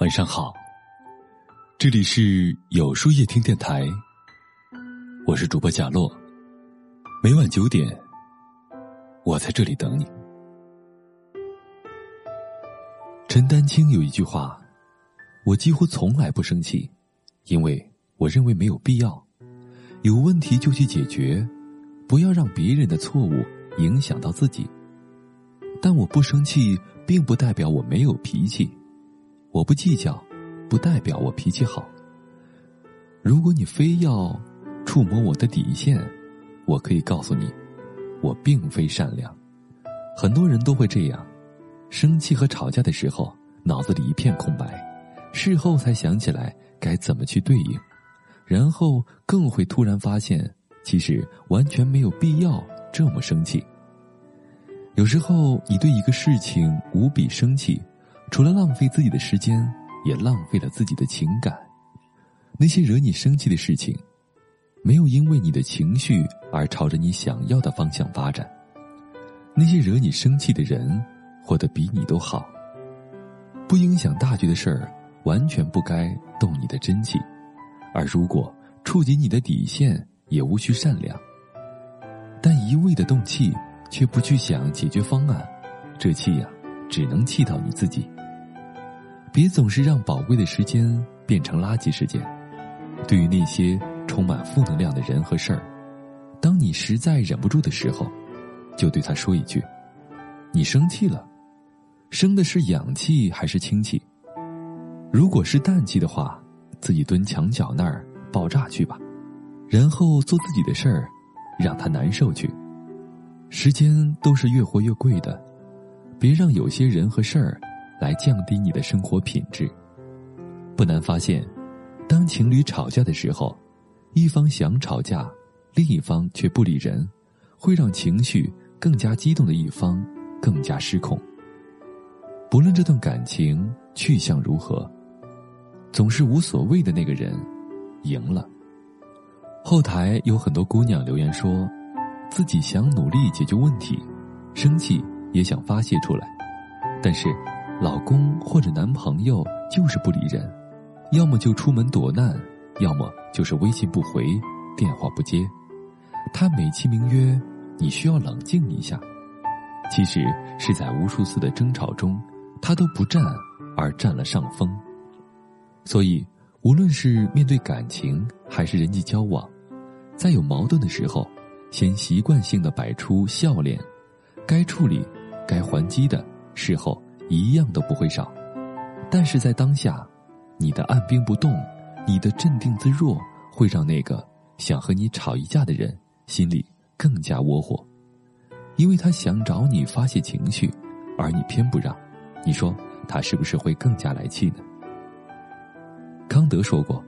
晚上好，这里是有书夜听电台，我是主播贾洛。每晚九点，我在这里等你。陈丹青有一句话：“我几乎从来不生气，因为我认为没有必要。有问题就去解决，不要让别人的错误影响到自己。”但我不生气，并不代表我没有脾气。我不计较，不代表我脾气好。如果你非要触摸我的底线，我可以告诉你，我并非善良。很多人都会这样，生气和吵架的时候，脑子里一片空白，事后才想起来该怎么去对应，然后更会突然发现，其实完全没有必要这么生气。有时候，你对一个事情无比生气。除了浪费自己的时间，也浪费了自己的情感。那些惹你生气的事情，没有因为你的情绪而朝着你想要的方向发展。那些惹你生气的人，活得比你都好。不影响大局的事儿，完全不该动你的真气；而如果触及你的底线，也无需善良。但一味的动气，却不去想解决方案，这气呀，只能气到你自己。别总是让宝贵的时间变成垃圾时间。对于那些充满负能量的人和事儿，当你实在忍不住的时候，就对他说一句：“你生气了，生的是氧气还是氢气？如果是氮气的话，自己蹲墙角那儿爆炸去吧，然后做自己的事儿，让他难受去。时间都是越活越贵的，别让有些人和事儿。”来降低你的生活品质。不难发现，当情侣吵架的时候，一方想吵架，另一方却不理人，会让情绪更加激动的一方更加失控。不论这段感情去向如何，总是无所谓的那个人赢了。后台有很多姑娘留言说，自己想努力解决问题，生气也想发泄出来，但是。老公或者男朋友就是不理人，要么就出门躲难，要么就是微信不回，电话不接。他美其名曰你需要冷静一下，其实是在无数次的争吵中，他都不占而占了上风。所以，无论是面对感情还是人际交往，在有矛盾的时候，先习惯性的摆出笑脸，该处理、该还击的事后。一样都不会少，但是在当下，你的按兵不动，你的镇定自若，会让那个想和你吵一架的人心里更加窝火，因为他想找你发泄情绪，而你偏不让，你说他是不是会更加来气呢？康德说过，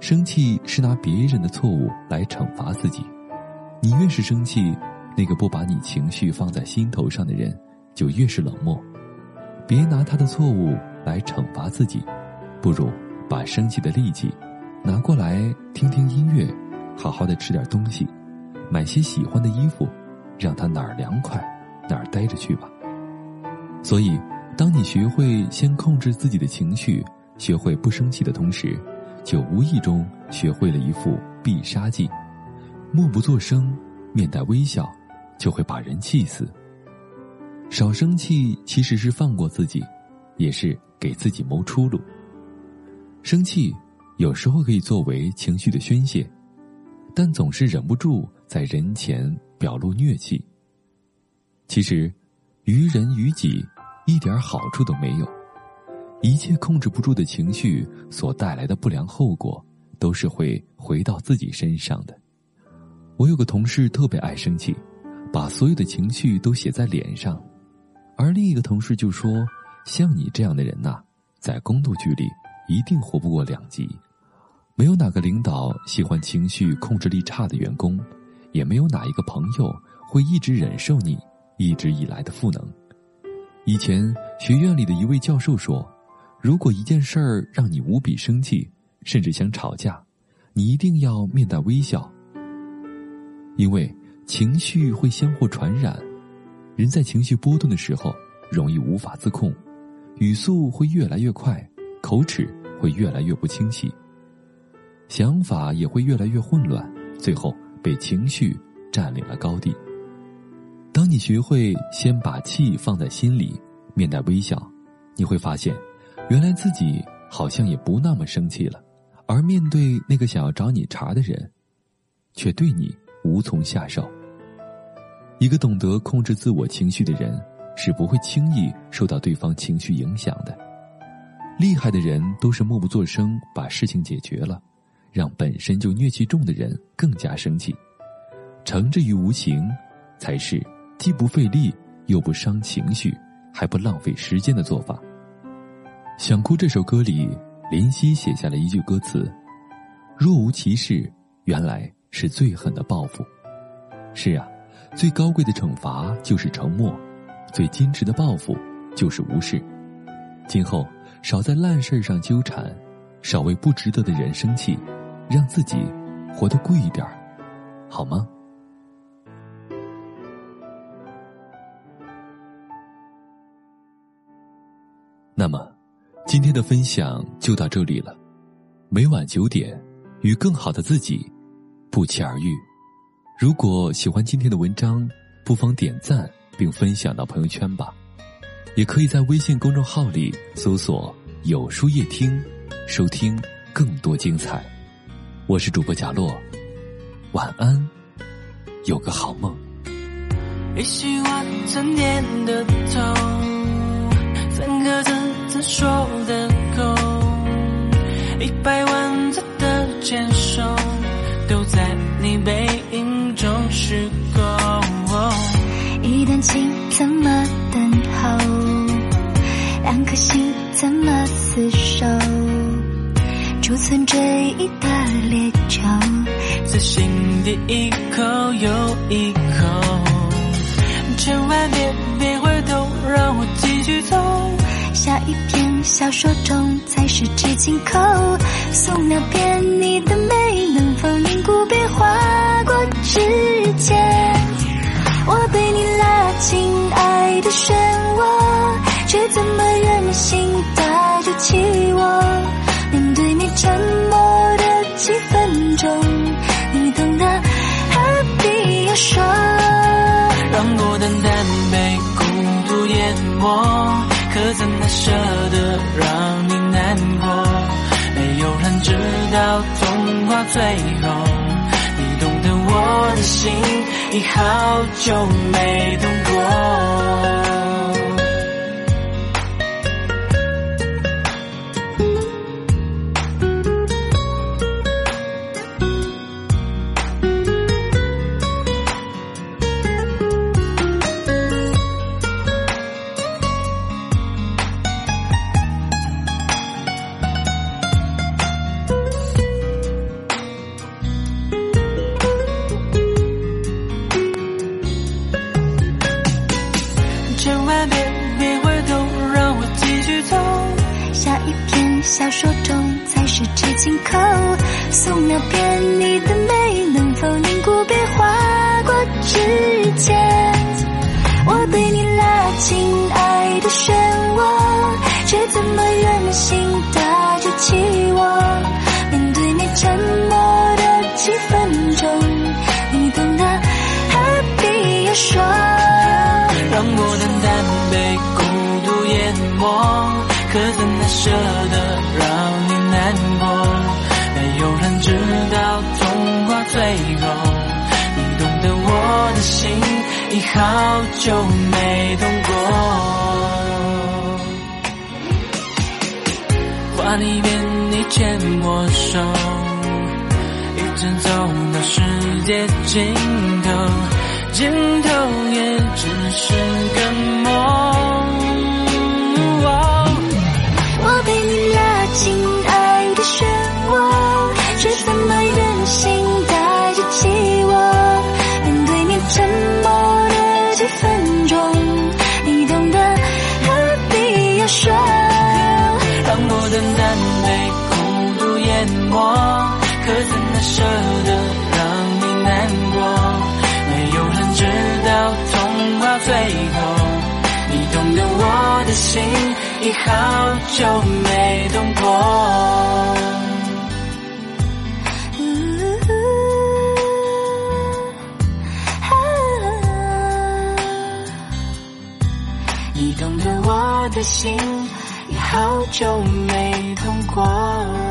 生气是拿别人的错误来惩罚自己，你越是生气，那个不把你情绪放在心头上的人就越是冷漠。别拿他的错误来惩罚自己，不如把生气的力气拿过来听听音乐，好好的吃点东西，买些喜欢的衣服，让他哪儿凉快哪儿待着去吧。所以，当你学会先控制自己的情绪，学会不生气的同时，就无意中学会了一副必杀技：默不作声，面带微笑，就会把人气死。少生气其实是放过自己，也是给自己谋出路。生气有时候可以作为情绪的宣泄，但总是忍不住在人前表露虐气。其实，于人于己一点好处都没有。一切控制不住的情绪所带来的不良后果，都是会回到自己身上的。我有个同事特别爱生气，把所有的情绪都写在脸上。而另一个同事就说：“像你这样的人呐，在宫斗剧里一定活不过两集。没有哪个领导喜欢情绪控制力差的员工，也没有哪一个朋友会一直忍受你一直以来的负能。”以前学院里的一位教授说：“如果一件事儿让你无比生气，甚至想吵架，你一定要面带微笑，因为情绪会相互传染。”人在情绪波动的时候，容易无法自控，语速会越来越快，口齿会越来越不清晰，想法也会越来越混乱，最后被情绪占领了高地。当你学会先把气放在心里，面带微笑，你会发现，原来自己好像也不那么生气了，而面对那个想要找你茬的人，却对你无从下手。一个懂得控制自我情绪的人，是不会轻易受到对方情绪影响的。厉害的人都是默不作声把事情解决了，让本身就怨气重的人更加生气。惩之于无形，才是既不费力又不伤情绪，还不浪费时间的做法。《想哭》这首歌里，林夕写下了一句歌词：“若无其事，原来是最狠的报复。”是啊。最高贵的惩罚就是沉默，最矜持的报复就是无视。今后少在烂事上纠缠，少为不值得的人生气，让自己活得贵一点好吗？那么，今天的分享就到这里了。每晚九点，与更好的自己不期而遇。如果喜欢今天的文章，不妨点赞并分享到朋友圈吧。也可以在微信公众号里搜索“有书夜听”，收听更多精彩。我是主播贾洛，晚安，有个好梦。一句话怎点得透？三个字怎说得够？一百万字的牵手，中时过，一段情怎么等候？两颗心怎么厮守？储存追忆的烈酒，在心底一口又一口。千万别别回头，让我继续走。下一篇小说中才是至今口。素描片你的美，能否凝固变化？之间，我被你拉进爱的漩涡，却怎么忍心带着起我？面对你沉默的几分钟，你懂得，何必要说？让孤单单被孤独淹没，怎奈舍得让你难过？没有人知道童话最后。你懂得我的心已好久没动过。可怎奈舍得让你难过？没有人知道童话最后，你懂得我的心已好久没动过。画里面你牵我手，一直走到世界尽头，尽头也只心已好久没动过。你懂得我的心，已好久没痛过。